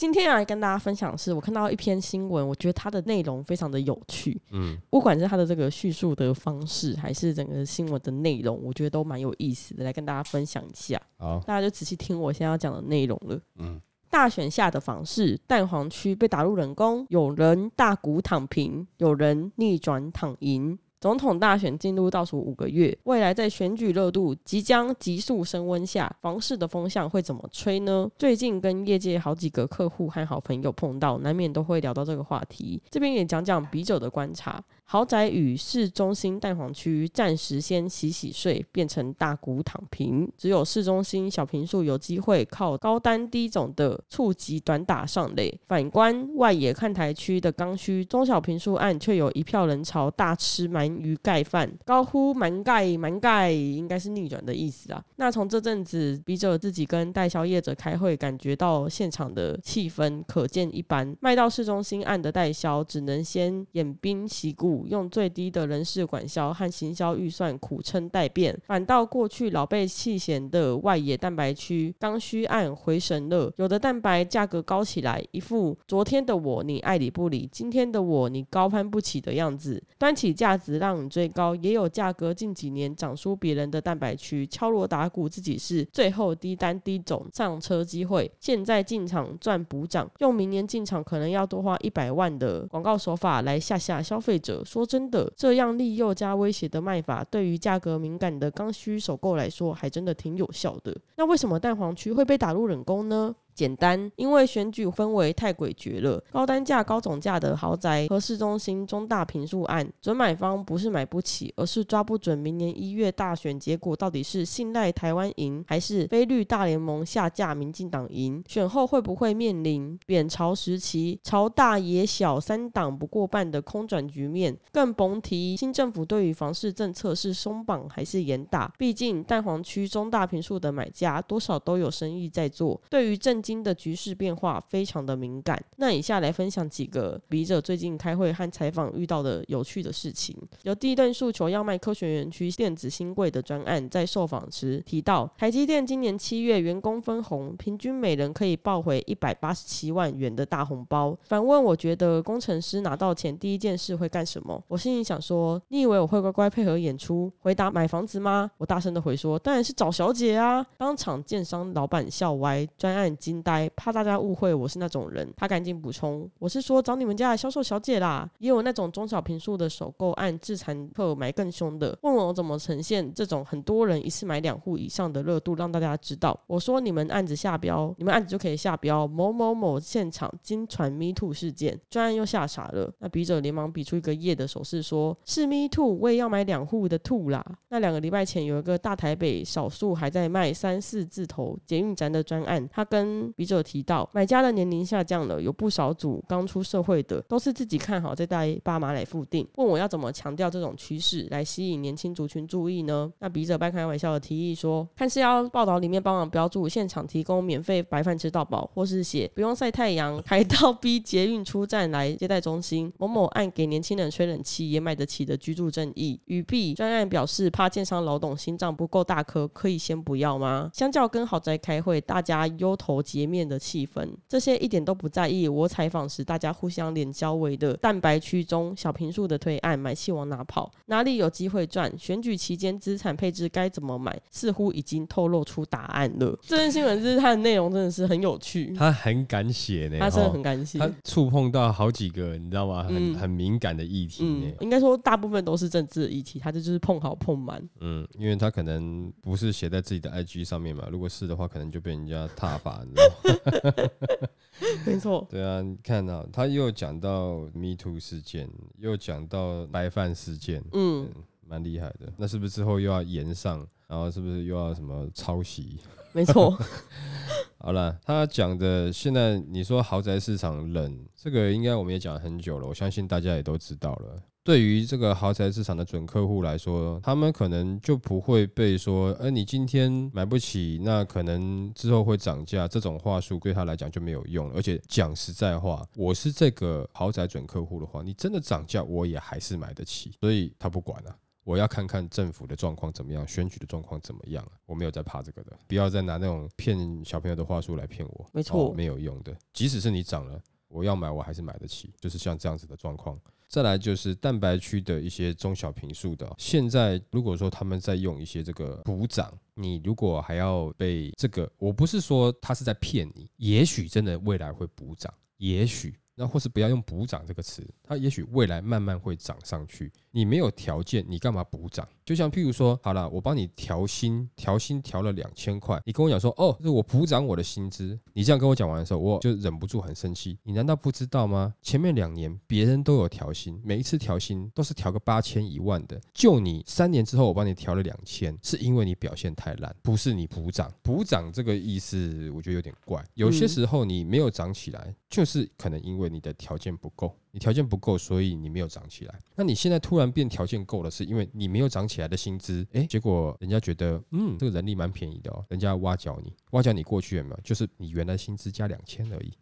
今天要来跟大家分享的是，我看到一篇新闻，我觉得它的内容非常的有趣。嗯，不管是它的这个叙述的方式，还是整个新闻的内容，我觉得都蛮有意思的，来跟大家分享一下。好，大家就仔细听我现在要讲的内容了。嗯，大选下的房市，蛋黄区被打入冷宫，有人大股躺平，有人逆转躺赢。总统大选进入倒数五个月，未来在选举热度即将急速升温下，房市的风向会怎么吹呢？最近跟业界好几个客户和好朋友碰到，难免都会聊到这个话题。这边也讲讲笔者的观察。豪宅与市中心蛋黄区暂时先洗洗睡，变成大股躺平。只有市中心小坪数有机会靠高单低总的触及短打上垒。反观外野看台区的刚需中小坪数案，却有一票人潮大吃满鳗鱼盖饭，高呼“鳗盖鳗盖”，应该是逆转的意思啊。那从这阵子笔者自己跟代销业者开会，感觉到现场的气氛可见一斑。卖到市中心案的代销，只能先偃兵息鼓。用最低的人事管销和行销预算苦撑待变，反倒过去老被弃嫌的外野蛋白区刚需案回神了。有的蛋白价格高起来，一副昨天的我你爱理不理，今天的我你高攀不起的样子。端起架子让你追高，也有价格近几年涨出别人的蛋白区，敲锣打鼓自己是最后低单低总上车机会。现在进场赚补涨，用明年进场可能要多花一百万的广告手法来吓吓消费者。说真的，这样利诱加威胁的卖法，对于价格敏感的刚需首购来说，还真的挺有效的。那为什么蛋黄区会被打入冷宫呢？简单，因为选举氛围太诡谲了。高单价、高总价的豪宅和市中心中大平数案，准买方不是买不起，而是抓不准明年一月大选结果到底是信赖台湾赢，还是非绿大联盟下架民进党赢。选后会不会面临扁朝时期朝大野小三党不过半的空转局面？更甭提新政府对于房市政策是松绑还是严打？毕竟蛋黄区中大平数的买家多少都有生意在做，对于政新的局势变化非常的敏感。那以下来分享几个笔者最近开会和采访遇到的有趣的事情。有第一段诉求要卖科学园区电子新贵的专案，在受访时提到，台积电今年七月员工分红，平均每人可以报回一百八十七万元的大红包。反问我觉得工程师拿到钱第一件事会干什么？我心里想说，你以为我会乖乖配合演出？回答买房子吗？我大声的回说，当然是找小姐啊！当场建商老板笑歪，专案经。怕大家误会我是那种人，他赶紧补充：“我是说找你们家的销售小姐啦，也有那种中小坪数的首购案，自残客买更凶的。问我怎么呈现这种很多人一次买两户以上的热度，让大家知道。我说你们案子下标，你们案子就可以下标某某某现场惊传 me too 事件，专案又吓傻了。那笔者连忙比出一个耶的手势，说是 me too，我也要买两户的 too 啦。那两个礼拜前有一个大台北少数还在卖三四字头捷运站的专案，他跟笔者提到，买家的年龄下降了，有不少组刚出社会的，都是自己看好再带爸妈来付定。问我要怎么强调这种趋势来吸引年轻族群注意呢？那笔者半开玩笑的提议说，看是要报道里面帮忙标注现场提供免费白饭吃到饱，或是写不用晒太阳，还到 B 捷运出站来接待中心某某案给年轻人吹冷气也买得起的居住正义。语毕专案表示，怕建商老董心脏不够大颗，可以先不要吗？相较跟豪宅开会，大家忧头洁面的气氛，这些一点都不在意。我采访时，大家互相脸交围的蛋白区中小平数的推案，买气往哪跑？哪里有机会赚？选举期间资产配置该怎么买？似乎已经透露出答案了。这篇新闻是它的内容真的是很有趣，他很敢写呢，他真的很敢写，他触碰到好几个你知道吗？很、嗯、很敏感的议题呢、嗯。应该说大部分都是政治的议题，他这就是碰好碰满。嗯，因为他可能不是写在自己的 IG 上面嘛，如果是的话，可能就被人家踏伐，你知道吗？没错，对啊，你看到他又讲到 Me Too 事件，又讲到白饭事件，嗯，蛮厉害的。那是不是之后又要延上？然后是不是又要什么抄袭？没错。好了，他讲的现在你说豪宅市场冷，这个应该我们也讲了很久了，我相信大家也都知道了。对于这个豪宅市场的准客户来说，他们可能就不会被说，呃，你今天买不起，那可能之后会涨价，这种话术对他来讲就没有用了。而且讲实在话，我是这个豪宅准客户的话，你真的涨价，我也还是买得起，所以他不管了。我要看看政府的状况怎么样，选举的状况怎么样。我没有在怕这个的，不要再拿那种骗小朋友的话术来骗我。没错，哦，没有用的。即使是你涨了，我要买我还是买得起。就是像这样子的状况。再来就是蛋白区的一些中小平数的，现在如果说他们在用一些这个补涨，你如果还要被这个，我不是说他是在骗你，也许真的未来会补涨，也许。那或是不要用补涨这个词，它也许未来慢慢会涨上去。你没有条件，你干嘛补涨？就像譬如说，好了，我帮你调薪，调薪调了两千块，你跟我讲说，哦，是我补涨我的薪资。你这样跟我讲完的时候，我就忍不住很生气。你难道不知道吗？前面两年别人都有调薪，每一次调薪都是调个八千一万的，就你三年之后我帮你调了两千，是因为你表现太烂，不是你补涨。补涨这个意思，我觉得有点怪。有些时候你没有涨起来，就是可能因为。你的条件不够。你条件不够，所以你没有涨起来。那你现在突然变条件够了，是因为你没有涨起来的薪资，诶，结果人家觉得，嗯，这个人力蛮便宜的哦，人家挖角你，挖角你过去有没有？就是你原来薪资加两千而已。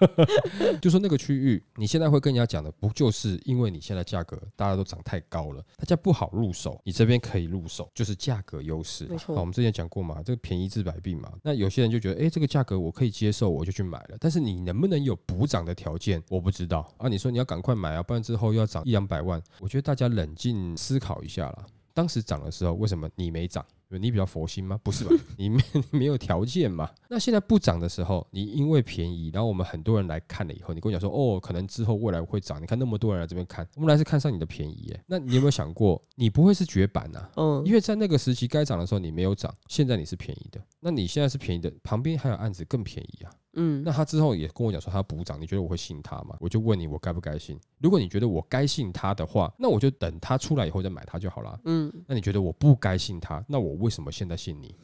就说那个区域，你现在会跟人家讲的，不就是因为你现在价格大家都涨太高了，大家不好入手，你这边可以入手，就是价格优势。没错，好，我们之前讲过嘛，这个便宜治百病嘛。那有些人就觉得，诶，这个价格我可以接受，我就去买了。但是你能不能有补涨的条件，我不知道啊。你说你要赶快买啊，不然之后又要涨一两百万。我觉得大家冷静思考一下啦。当时涨的时候，为什么你没涨？你比较佛心吗？不是吧？你没你没有条件嘛？那现在不涨的时候，你因为便宜，然后我们很多人来看了以后，你跟我讲说，哦，可能之后未来会涨。你看那么多人来这边看，我们来是看上你的便宜耶。那你有没有想过，你不会是绝版呐？嗯，因为在那个时期该涨的时候你没有涨，现在你是便宜的，那你现在是便宜的，旁边还有案子更便宜啊。嗯，那他之后也跟我讲说他要补涨，你觉得我会信他吗？我就问你，我该不该信？如果你觉得我该信他的话，那我就等他出来以后再买他就好了。嗯，那你觉得我不该信他，那我为什么现在信你？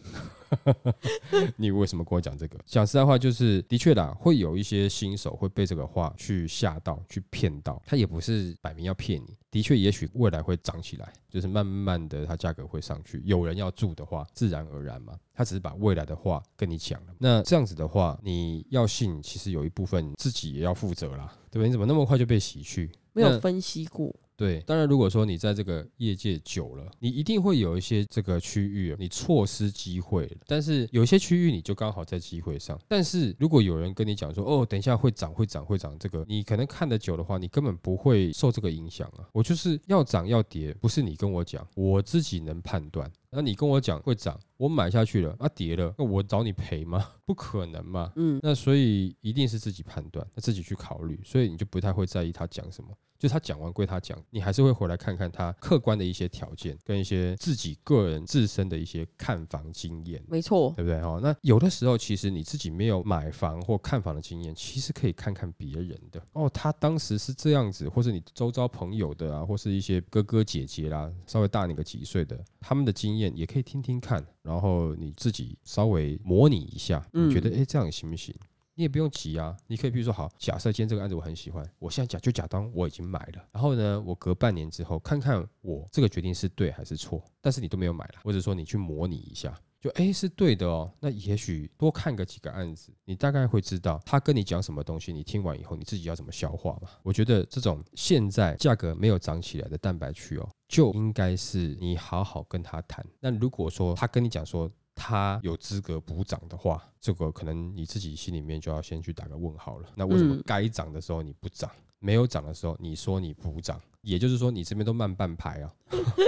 你为什么跟我讲这个？讲实在话，就是的确啦，会有一些新手会被这个话去吓到，去骗到。他也不是摆明要骗你，的确，也许未来会涨起来，就是慢慢的，它价格会上去。有人要住的话，自然而然嘛。他只是把未来的话跟你讲了。那这样子的话，你要信，其实有一部分自己也要负责啦，对不对？你怎么那么快就被洗去？没有分析过。对，当然，如果说你在这个业界久了，你一定会有一些这个区域你错失机会。但是有些区域你就刚好在机会上。但是如果有人跟你讲说，哦，等一下会涨，会涨，会涨，这个你可能看得久的话，你根本不会受这个影响啊。我就是要涨要跌，不是你跟我讲，我自己能判断。那你跟我讲会涨，我买下去了，啊跌了，那我找你赔吗？不可能嘛。嗯，那所以一定是自己判断，那自己去考虑，所以你就不太会在意他讲什么。就他讲完归他讲，你还是会回来看看他客观的一些条件，跟一些自己个人自身的一些看房经验。没错，对不对？哦，那有的时候其实你自己没有买房或看房的经验，其实可以看看别人的。哦，他当时是这样子，或是你周遭朋友的啊，或是一些哥哥姐姐啦，稍微大你个几岁的，他们的经验也可以听听看，然后你自己稍微模拟一下，你觉得诶，这样行不行？你也不用急啊，你可以比如说好，假设今天这个案子我很喜欢，我现在假就假装我已经买了，然后呢，我隔半年之后看看我这个决定是对还是错，但是你都没有买了，或者说你去模拟一下，就诶是对的哦，那也许多看个几个案子，你大概会知道他跟你讲什么东西，你听完以后你自己要怎么消化嘛。我觉得这种现在价格没有涨起来的蛋白区哦，就应该是你好好跟他谈。那如果说他跟你讲说，他有资格补涨的话，这个可能你自己心里面就要先去打个问号了。那为什么该涨的时候你不涨，没有涨的时候你说你补涨？也就是说你这边都慢半拍啊，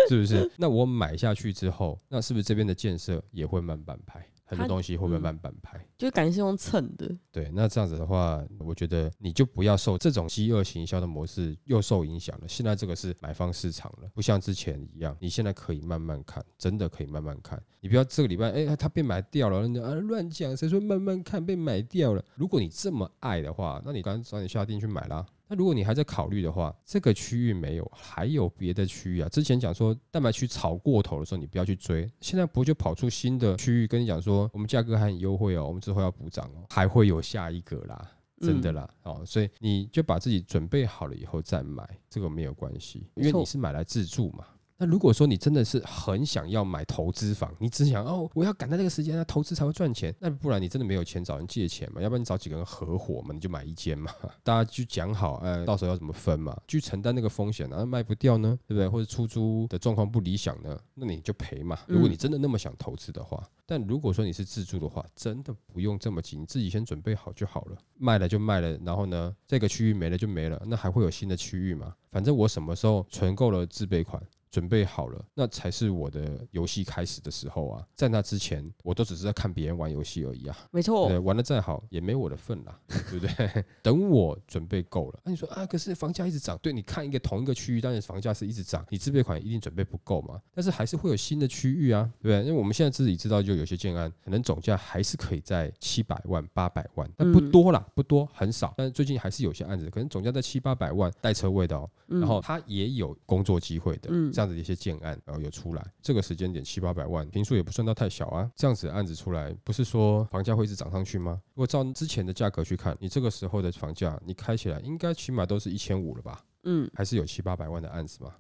是不是？那我买下去之后，那是不是这边的建设也会慢半拍？很多东西会慢慢半拍，就感觉是用蹭的。对，那这样子的话，我觉得你就不要受这种饥饿行销的模式又受影响了。现在这个是买方市场了，不像之前一样，你现在可以慢慢看，真的可以慢慢看。你不要这个礼拜，哎，它被买掉了，啊，乱讲，谁说慢慢看被买掉了？如果你这么爱的话，那你赶紧早点下定去买啦。那如果你还在考虑的话，这个区域没有，还有别的区域啊。之前讲说蛋白区炒过头的时候，你不要去追。现在不就跑出新的区域跟你讲说，我们价格还很优惠哦，我们之后要补涨哦，还会有下一个啦。真的啦。嗯、哦，所以你就把自己准备好了以后再买，这个没有关系，因为你是买来自住嘛。那如果说你真的是很想要买投资房，你只想哦，我要赶在这个时间，那投资才会赚钱。那不然你真的没有钱找人借钱嘛？要不然你找几个人合伙嘛？你就买一间嘛，大家就讲好，哎，到时候要怎么分嘛？去承担那个风险啊，卖不掉呢，对不对？或者出租的状况不理想呢，那你就赔嘛。如果你真的那么想投资的话，但如果说你是自住的话，真的不用这么急，你自己先准备好就好了。卖了就卖了，然后呢，这个区域没了就没了，那还会有新的区域吗？反正我什么时候存够了自备款。准备好了，那才是我的游戏开始的时候啊！在那之前，我都只是在看别人玩游戏而已啊。没错，对，玩的再好也没我的份啦，对不对？等我准备够了，那、啊、你说啊，可是房价一直涨，对，你看一个同一个区域，当然房价是一直涨，你自备款一定准备不够嘛。但是还是会有新的区域啊，对不对？因为我们现在自己知道，就有些建案可能总价还是可以在七百万、八百万，但不多啦，不多，很少。但是最近还是有些案子可能总价在七八百万，带车位的哦，然后它也有工作机会的，这样子的一些建案。然后有出来，这个时间点七八百万，平数也不算到太小啊。这样子的案子出来，不是说房价会一直涨上去吗？如果照之前的价格去看，你这个时候的房价，你开起来应该起码都是一千五了吧？嗯，还是有七八百万的案子嘛。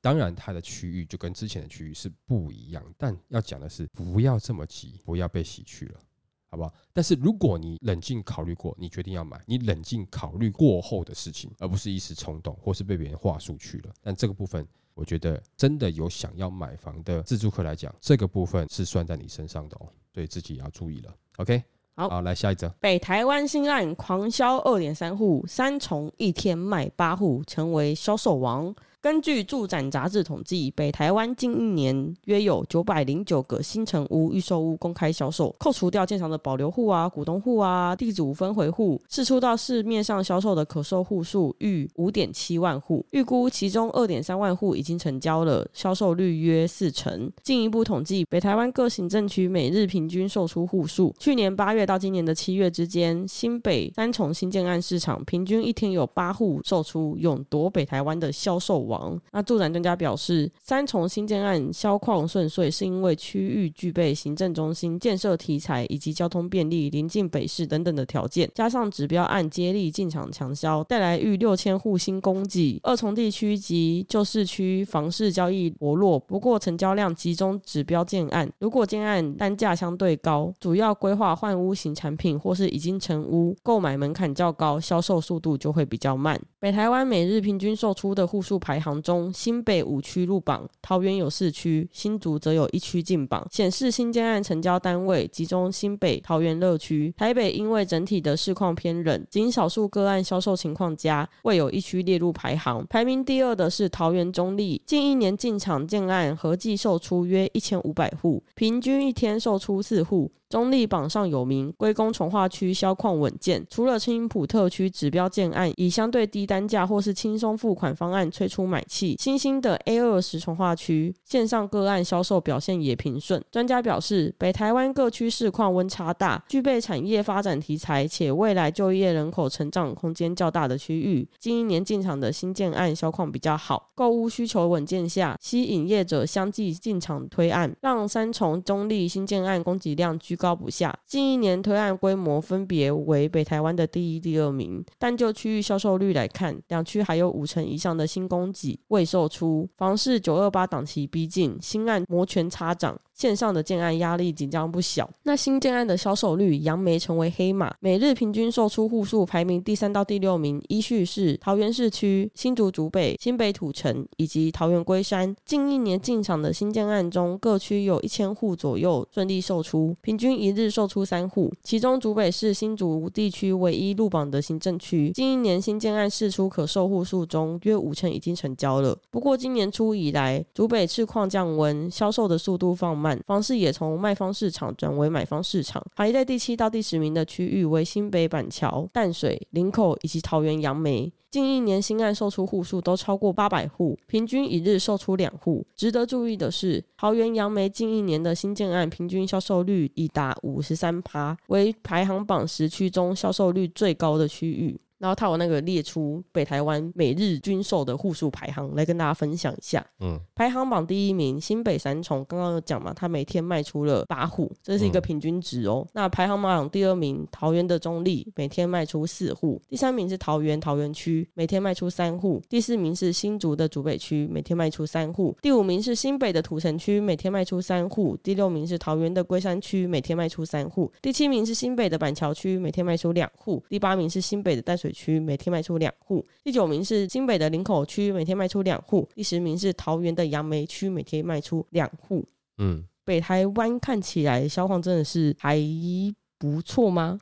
当然，它的区域就跟之前的区域是不一样，但要讲的是，不要这么急，不要被洗去了，好不好？但是如果你冷静考虑过，你决定要买，你冷静考虑过后的事情，而不是一时冲动，或是被别人话术去了。但这个部分。我觉得真的有想要买房的自住客来讲，这个部分是算在你身上的哦，所以自己也要注意了。OK，好，好，来下一则。北台湾新案狂销二点三户，三重一天卖八户，成为销售王。根据住展杂志统计，北台湾近一年约有九百零九个新成屋预售屋公开销售，扣除掉建商的保留户啊、股东户啊、地主分回户，释出到市面上销售的可售户数逾五点七万户，预估其中二点三万户已经成交了，销售率约四成。进一步统计，北台湾各行政区每日平均售出户数，去年八月到今年的七月之间，新北三重新建案市场平均一天有八户售出，勇夺北台湾的销售王。那住宅专家表示，三重新建案销况顺遂，是因为区域具备行政中心建设题材以及交通便利、临近北市等等的条件，加上指标案接力进场强销，带来逾六千户新供给。二重地区及旧市区房市交易薄弱，不过成交量集中指标建案。如果建案单价相对高，主要规划换屋型产品或是已经成屋，购买门槛较高，销售速度就会比较慢。北台湾每日平均售出的户数排排行。中新北五区入榜，桃园有四区，新竹则有一区进榜，显示新建案成交单位集中新北、桃园热区。台北因为整体的市况偏冷，仅少数个案销售情况佳，未有一区列入排行。排名第二的是桃园中坜，近一年进场建案合计售出约一千五百户，平均一天售出四户。中立榜上有名，归功从化区销矿稳健。除了青埔特区指标建案以相对低单价或是轻松付款方案催出买气，新兴的 A 二十从化区线上个案销售表现也平顺。专家表示，北台湾各区市况温差大，具备产业发展题材且未来就业人口成长空间较大的区域，近一年进场的新建案销况比较好，购物需求稳健下，吸引业者相继进场推案，让三重、中立新建案供给量居高不下，近一年推案规模分别为北台湾的第一、第二名，但就区域销售率来看，两区还有五成以上的新供给未售出。房市九二八档期逼近，新案摩拳擦掌。线上的建案压力紧张不小，那新建案的销售率，杨梅成为黑马，每日平均售出户数排名第三到第六名，依序是桃园市区、新竹竹北、新北土城以及桃园龟山。近一年进场的新建案中，各区有一千户左右顺利售出，平均一日售出三户。其中竹北市新竹地区唯一入榜的行政区，近一年新建案释出可售户数中，约五成已经成交了。不过今年初以来，竹北市况降温，销售的速度放慢。房市也从卖方市场转为买方市场，排在第七到第十名的区域为新北板桥、淡水、林口以及桃园杨梅。近一年新案售出户数都超过八百户，平均一日售出两户。值得注意的是，桃园杨梅近一年的新建案平均销售率已达五十三趴，为排行榜十区中销售率最高的区域。然后他有那个列出北台湾每日均售的户数排行来跟大家分享一下。嗯，排行榜第一名新北三重，刚刚有讲嘛，他每天卖出了八户，这是一个平均值哦。嗯、那排行榜第二名桃园的中立，每天卖出四户。第三名是桃园桃园区，每天卖出三户。第四名是新竹的竹北区，每天卖出三户。第五名是新北的土城区，每天卖出三户。第六名是桃园的龟山区，每天卖出三户。第七名是新北的板桥区，每天卖出两户。第八名是新北的淡水区。每天卖出两户，第九名是新北的林口区，每天卖出两户，第十名是桃园的杨梅区，每天卖出两户。嗯，北台湾看起来销况真的是还不错吗？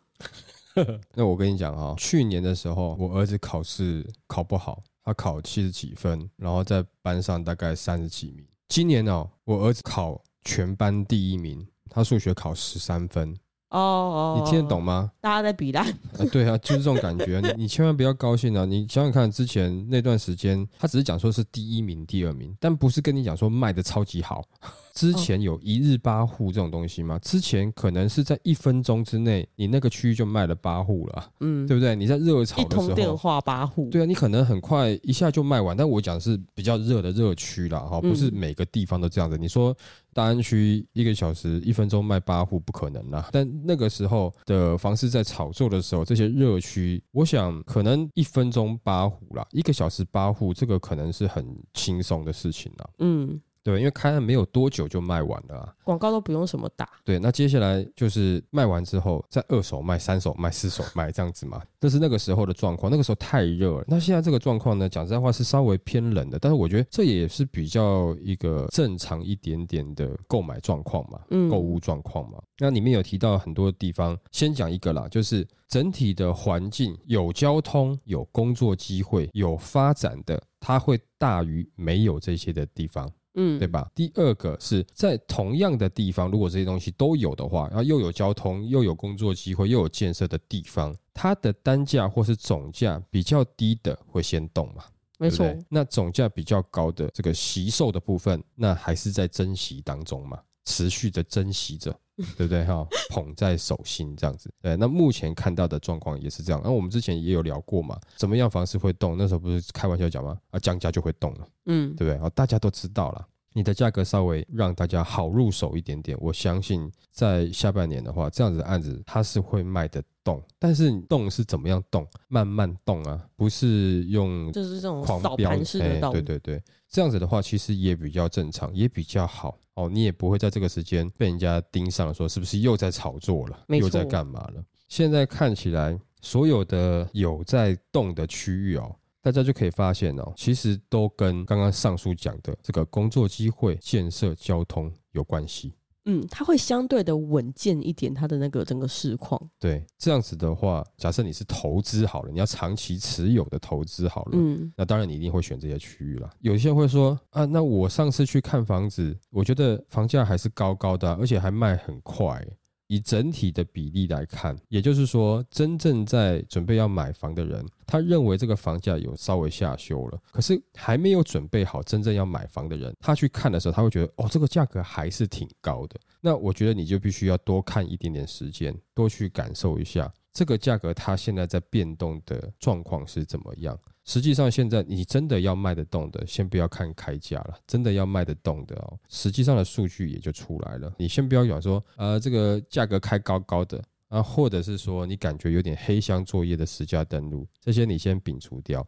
那我跟你讲啊，去年的时候我儿子考试考不好，他考七十几分，然后在班上大概三十几名。今年哦，我儿子考全班第一名，他数学考十三分。哦哦，你听得懂吗？大家在比烂。啊，对啊，就是这种感觉。你你千万不要高兴啊！你想想看，之前那段时间，他只是讲说是第一名、第二名，但不是跟你讲说卖的超级好。之前有一日八户这种东西吗？之前可能是在一分钟之内，你那个区域就卖了八户了，嗯，对不对？你在热炒的时候，一通电话八户，对啊，你可能很快一下就卖完。但我讲的是比较热的热区啦，哈，不是每个地方都这样子。你说大安区一个小时一分钟卖八户不可能啦。但那个时候的房市在炒作的时候，这些热区，我想可能一分钟八户啦，一个小时八户，这个可能是很轻松的事情啦。嗯。对，因为开案没有多久就卖完了啊，广告都不用什么打。对，那接下来就是卖完之后，再二手卖、三手卖、四手卖这样子嘛。这是那个时候的状况，那个时候太热了。那现在这个状况呢，讲实在话是稍微偏冷的，但是我觉得这也是比较一个正常一点点的购买状况嘛，嗯，购物状况嘛。那里面有提到很多地方，先讲一个啦，就是整体的环境有交通、有工作机会、有发展的，它会大于没有这些的地方。嗯，对吧？第二个是在同样的地方，如果这些东西都有的话，然后又有交通，又有工作机会，又有建设的地方，它的单价或是总价比较低的会先动嘛？没错。那总价比较高的这个惜售的部分，那还是在珍惜当中嘛，持续的珍惜着。对不对哈？捧在手心这样子，对。那目前看到的状况也是这样。那我们之前也有聊过嘛，怎么样房市会动？那时候不是开玩笑讲吗？啊，降价就会动了，嗯，对不对？啊，大家都知道了。你的价格稍微让大家好入手一点点，我相信在下半年的话，这样子的案子它是会卖得动。但是动是怎么样动？慢慢动啊，不是用就是这种扫盘式的动。对对对，这样子的话其实也比较正常，也比较好哦。你也不会在这个时间被人家盯上，说是不是又在炒作了，又在干嘛了？现在看起来，所有的有在动的区域哦。大家就可以发现哦，其实都跟刚刚上述讲的这个工作机会、建设、交通有关系。嗯，它会相对的稳健一点，它的那个整个市况。对，这样子的话，假设你是投资好了，你要长期持有的投资好了，嗯，那当然你一定会选这些区域了。有些人会说啊，那我上次去看房子，我觉得房价还是高高的啊，而且还卖很快。以整体的比例来看，也就是说，真正在准备要买房的人，他认为这个房价有稍微下修了，可是还没有准备好真正要买房的人，他去看的时候，他会觉得哦，这个价格还是挺高的。那我觉得你就必须要多看一点点时间，多去感受一下这个价格它现在在变动的状况是怎么样。实际上，现在你真的要卖得动的，先不要看开价了。真的要卖得动的哦，实际上的数据也就出来了。你先不要讲说，呃，这个价格开高高的啊，或者是说你感觉有点黑箱作业的实价登录，这些你先摒除掉。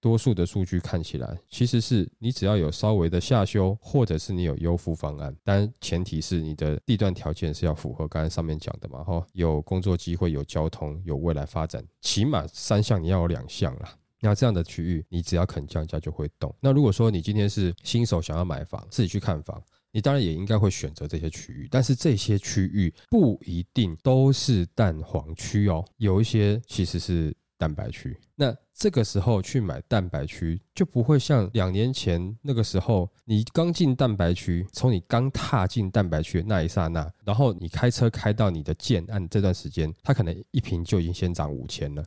多数的数据看起来，其实是你只要有稍微的下修，或者是你有优付方案，但前提是你的地段条件是要符合刚才上面讲的嘛，哈，有工作机会，有交通，有未来发展，起码三项你要有两项啦。那这样的区域，你只要肯降价就会动。那如果说你今天是新手想要买房，自己去看房，你当然也应该会选择这些区域。但是这些区域不一定都是蛋黄区哦，有一些其实是蛋白区。那这个时候去买蛋白区，就不会像两年前那个时候，你刚进蛋白区，从你刚踏进蛋白区那一刹那，然后你开车开到你的建案这段时间，它可能一瓶就已经先涨五千了。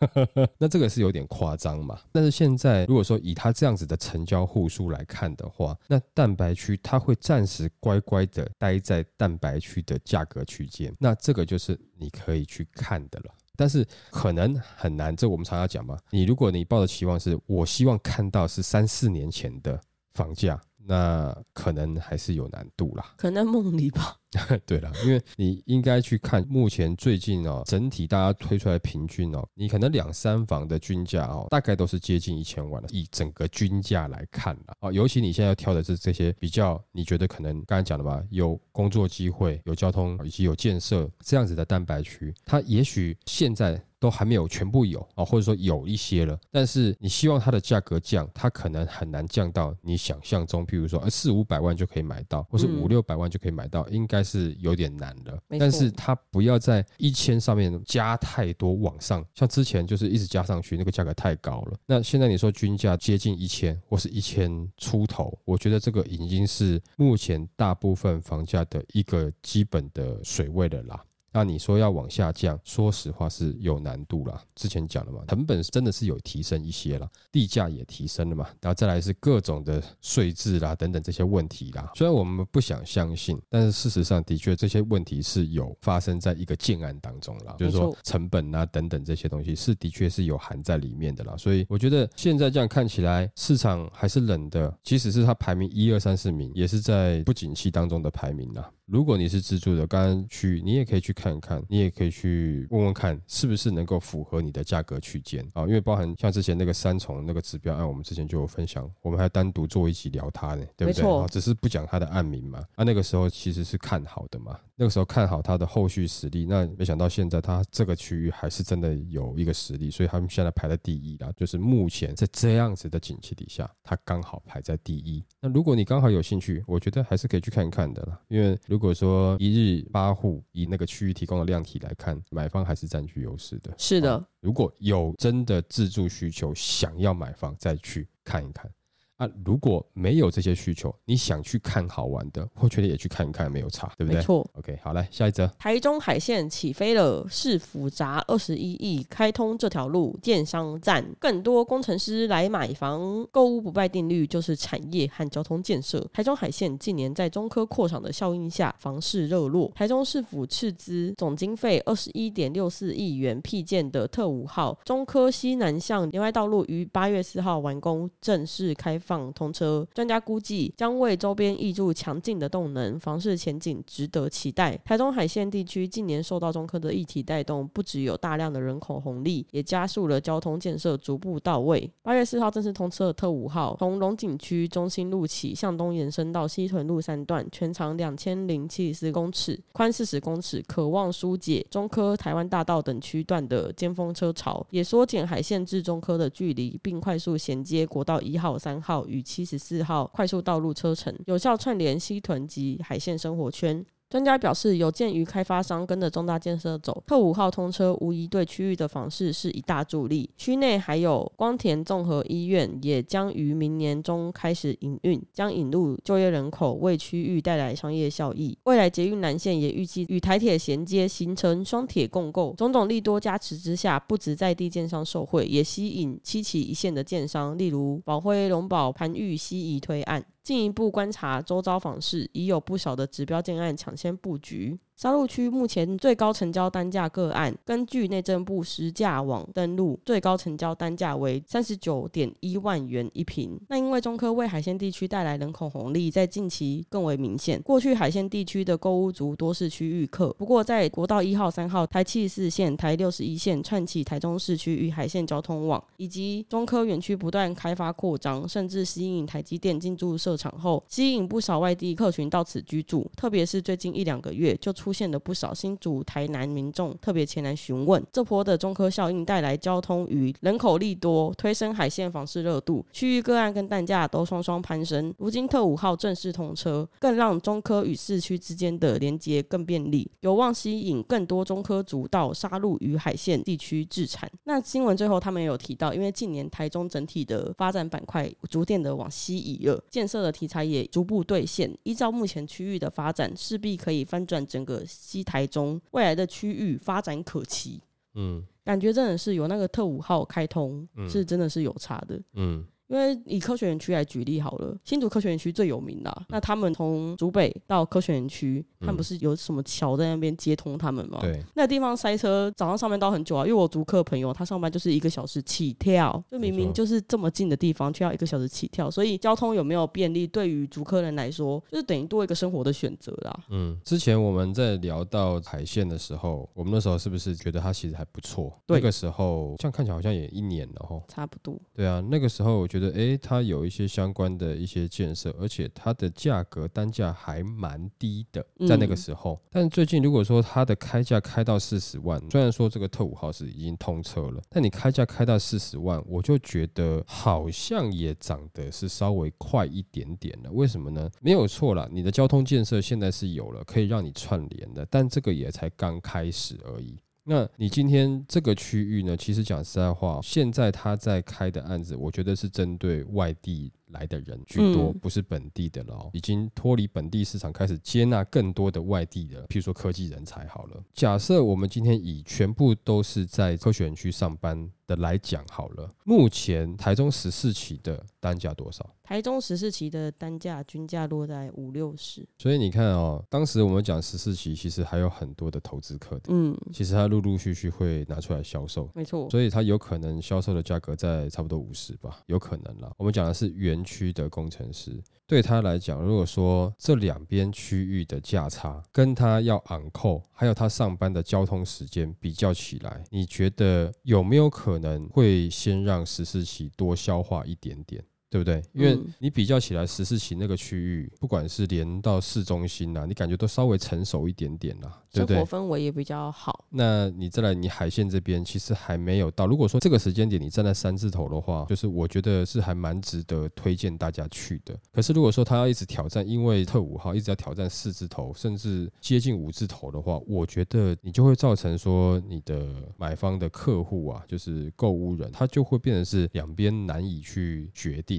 那这个是有点夸张嘛？但是现在如果说以它这样子的成交户数来看的话，那蛋白区它会暂时乖乖的待在蛋白区的价格区间，那这个就是你可以去看的了。但是可能很难。这我们常常讲嘛，你如果你抱的期望是我希望看到是三四年前的房价。那可能还是有难度啦，可能梦里吧。对了，因为你应该去看目前最近哦，整体大家推出来平均哦，你可能两三房的均价哦，大概都是接近一千万了。以整个均价来看啦，哦，尤其你现在要挑的是这些比较，你觉得可能刚才讲的吧，有工作机会、有交通以及有建设这样子的蛋白区，它也许现在。都还没有全部有啊，或者说有一些了，但是你希望它的价格降，它可能很难降到你想象中，譬如说呃四五百万就可以买到，或是五六百万就可以买到，应该是有点难的。但是它不要在一千上面加太多往上，像之前就是一直加上去，那个价格太高了。那现在你说均价接近一千或是一千出头，我觉得这个已经是目前大部分房价的一个基本的水位了啦。那你说要往下降，说实话是有难度啦。之前讲了嘛，成本真的是有提升一些了，地价也提升了嘛，然后再来是各种的税制啦等等这些问题啦。虽然我们不想相信，但是事实上的确这些问题是有发生在一个建案当中啦。就是说成本啊等等这些东西是的确是有含在里面的啦。所以我觉得现在这样看起来市场还是冷的，即使是它排名一二三四名，也是在不景气当中的排名啦。如果你是自住的，刚刚去你也可以去看看，你也可以去问问看，是不是能够符合你的价格区间啊？因为包含像之前那个三重那个指标案，我们之前就有分享，我们还单独做一集聊它呢，对不对？啊，只是不讲它的案名嘛。啊，那个时候其实是看好的嘛，那个时候看好它的后续实力。那没想到现在它这个区域还是真的有一个实力，所以他们现在排在第一啦。就是目前在这样子的景气底下，它刚好排在第一。那如果你刚好有兴趣，我觉得还是可以去看一看的啦，因为如如果说一日八户以那个区域提供的量体来看，买方还是占据优势的。是的，如果有真的自住需求，想要买房，再去看一看。啊，如果没有这些需求，你想去看好玩的，我觉得也去看一看，没有差，对不对？没错。OK，好，来下一则。台中海线起飞了，市府砸二十一亿开通这条路，建商站更多工程师来买房，购物不败定律就是产业和交通建设。台中海线近年在中科扩厂的效应下，房市热络。台中市府斥资总经费二十一点六四亿元辟建的特五号中科西南向连外道路于八月四号完工，正式开放。通车，专家估计将为周边挹注强劲的动能，房市前景值得期待。台中海线地区近年受到中科的议题带动，不只有大量的人口红利，也加速了交通建设逐步到位。八月四号正式通车的特五号，从龙井区中心路起，向东延伸到西屯路三段，全长两千零七十公尺，宽四十公尺，可望疏解中科台湾大道等区段的尖峰车潮，也缩减海线至中科的距离，并快速衔接国道一号、三号。与七十四号快速道路车程，有效串联西屯及海线生活圈。专家表示，有鉴于开发商跟着重大建设走，特五号通车无疑对区域的房市是一大助力。区内还有光田综合医院也将于明年中开始营运，将引入就业人口，为区域带来商业效益。未来捷运南线也预计与台铁衔接，形成双铁共构，种种利多加持之下，不止在地建商受惠，也吸引七期一线的建商，例如宝辉、龙宝、盘玉、西移推案。进一步观察周遭房市，已有不少的指标建案抢先布局。沙鹿区目前最高成交单价个案，根据内政部实价网登录，最高成交单价为三十九点一万元一坪。那因为中科为海线地区带来人口红利，在近期更为明显。过去海线地区的购屋族多是区域客，不过在国道一号、三号、台七四线、台六十一线串起台中市区与海线交通网，以及中科园区不断开发扩张，甚至吸引台积电进驻设厂后，吸引不少外地客群到此居住。特别是最近一两个月就出。出现了不少新竹、台南民众特别前来询问，这波的中科效应带来交通与人口利多，推升海线房市热度，区域个案跟单价都双双攀升。如今特五号正式通车，更让中科与市区之间的连接更便利，有望吸引更多中科族到沙鹿与海线地区置产。那新闻最后他们也有提到，因为近年台中整体的发展板块逐渐的往西移了，建设的题材也逐步兑现。依照目前区域的发展，势必可以翻转整个。西台中未来的区域发展可期，嗯，感觉真的是有那个特五号开通，是真的是有差的，嗯，因为以科学园区来举例好了，新竹科学园区最有名啦。那他们从竹北到科学园区，他们不是有什么桥在那边接通他们吗？对，那地方塞车，早上上班到很久啊。因为我竹科朋友他上班就是一个小时起跳，就明明就是这么近的地方，却要一个小时起跳，所以交通有没有便利，对于竹科人来说，就是等于多一个生活的选择啦。嗯，之前我们在聊到海线的时候，我们那时候是不是觉得它其实还不错？对，那个时候这样看起来好像也一年了哈，差不多。对啊，那个时候我觉得，哎，它有一些相关的一些建设，而且它的价格单价还蛮低的，在那个时候。嗯、但最近如果说它的开价开到四十万，虽然说这个特五号是已经通车了，但你开价开到四十万，我就觉得好像也涨得是稍微快一点点了。为什么呢？没有错啦，你的交通建设现在是有了，可以让你串联的，但这个也才刚开始而已。那你今天这个区域呢？其实讲实在话，现在他在开的案子，我觉得是针对外地来的人居多，不是本地的了。已经脱离本地市场，开始接纳更多的外地的，譬如说科技人才。好了，假设我们今天以全部都是在科学园区上班的来讲好了，目前台中十四期的单价多少？台中十四期的单价均价落在五六十，所以你看哦，当时我们讲十四期，其实还有很多的投资客的，嗯，其实它陆陆续续会拿出来销售，没错，所以它有可能销售的价格在差不多五十吧，有可能啦。我们讲的是园区的工程师，对他来讲，如果说这两边区域的价差跟他要昂扣，还有他上班的交通时间比较起来，你觉得有没有可能会先让十四期多消化一点点？对不对？因为你比较起来，十四期那个区域，不管是连到市中心啦、啊，你感觉都稍微成熟一点点啦，对不对？生活氛围也比较好。那你再来，你海线这边其实还没有到。如果说这个时间点你站在三字头的话，就是我觉得是还蛮值得推荐大家去的。可是如果说他要一直挑战，因为特五号一直要挑战四字头，甚至接近五字头的话，我觉得你就会造成说你的买方的客户啊，就是购物人，他就会变成是两边难以去决定。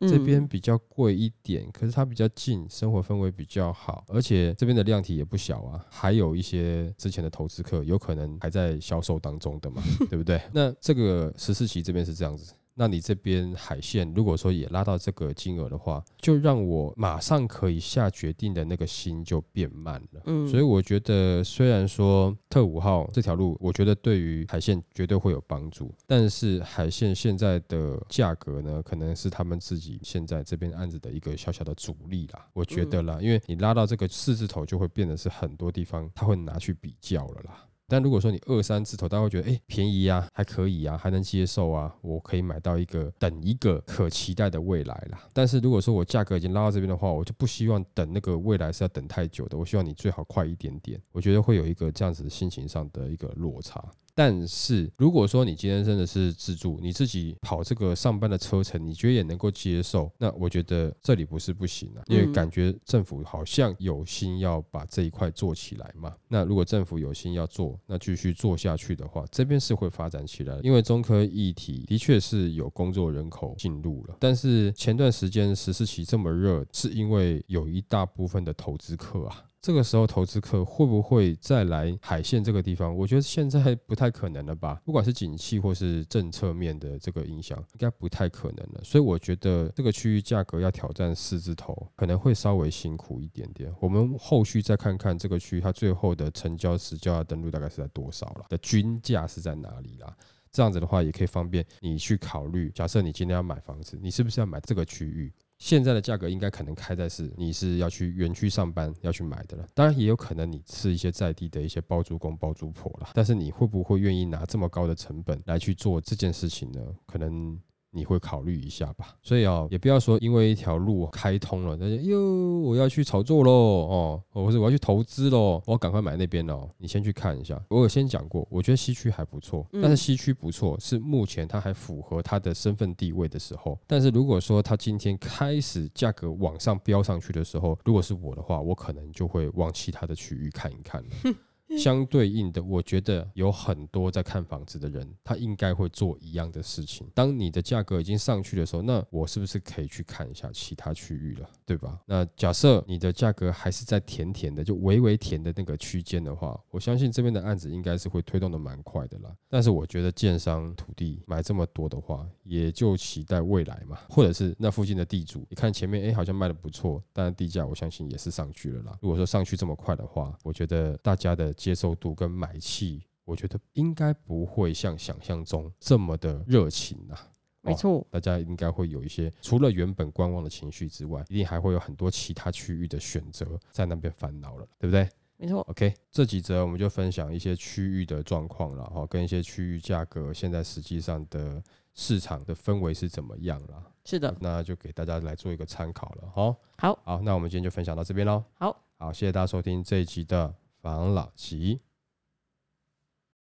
这边比较贵一点，可是它比较近，生活氛围比较好，而且这边的量体也不小啊，还有一些之前的投资客有可能还在销售当中的嘛，对不对？那这个十四期这边是这样子。那你这边海线如果说也拉到这个金额的话，就让我马上可以下决定的那个心就变慢了。嗯，所以我觉得虽然说特五号这条路，我觉得对于海线绝对会有帮助，但是海线现在的价格呢，可能是他们自己现在这边案子的一个小小的阻力啦。我觉得啦，因为你拉到这个四字头，就会变得是很多地方他会拿去比较了啦。但如果说你二三字头，大家会觉得哎、便宜啊，还可以啊，还能接受啊，我可以买到一个等一个可期待的未来啦。但是如果说我价格已经拉到这边的话，我就不希望等那个未来是要等太久的，我希望你最好快一点点。我觉得会有一个这样子心情上的一个落差。但是如果说你今天真的是自住，你自己跑这个上班的车程，你觉得也能够接受，那我觉得这里不是不行啊，因为感觉政府好像有心要把这一块做起来嘛。那如果政府有心要做，那继续做下去的话，这边是会发展起来的。因为中科议题的确是有工作人口进入了，但是前段时间十四期这么热，是因为有一大部分的投资客啊。这个时候，投资客会不会再来海线这个地方？我觉得现在不太可能了吧。不管是景气或是政策面的这个影响，应该不太可能了。所以我觉得这个区域价格要挑战四字头，可能会稍微辛苦一点点。我们后续再看看这个区域它最后的成交、实交、登录大概是在多少了，的均价是在哪里啦？这样子的话，也可以方便你去考虑。假设你今天要买房子，你是不是要买这个区域？现在的价格应该可能开在是你是要去园区上班要去买的了，当然也有可能你是一些在地的一些包租公包租婆了，但是你会不会愿意拿这么高的成本来去做这件事情呢？可能。你会考虑一下吧，所以啊，也不要说因为一条路开通了，那就哟，我要去炒作喽，哦，或者我要去投资喽，我要赶快买那边喽。你先去看一下，我有先讲过，我觉得西区还不错，但是西区不错是目前它还符合它的身份地位的时候。但是如果说它今天开始价格往上飙上去的时候，如果是我的话，我可能就会往其他的区域看一看了。相对应的，我觉得有很多在看房子的人，他应该会做一样的事情。当你的价格已经上去的时候，那我是不是可以去看一下其他区域了，对吧？那假设你的价格还是在甜甜的，就微微甜的那个区间的话，我相信这边的案子应该是会推动的蛮快的啦。但是我觉得建商土地买这么多的话，也就期待未来嘛，或者是那附近的地主，你看前面哎好像卖得不错，但是地价我相信也是上去了啦。如果说上去这么快的话，我觉得大家的。接受度跟买气，我觉得应该不会像想象中这么的热情啊。没错，大家应该会有一些除了原本观望的情绪之外，一定还会有很多其他区域的选择在那边烦恼了，对不对？没错。OK，这几则我们就分享一些区域的状况了哈，跟一些区域价格现在实际上的市场的氛围是怎么样了？是的，那就给大家来做一个参考了。好，好，好，那我们今天就分享到这边喽。好，好，谢谢大家收听这一集的。防老齐。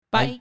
拜。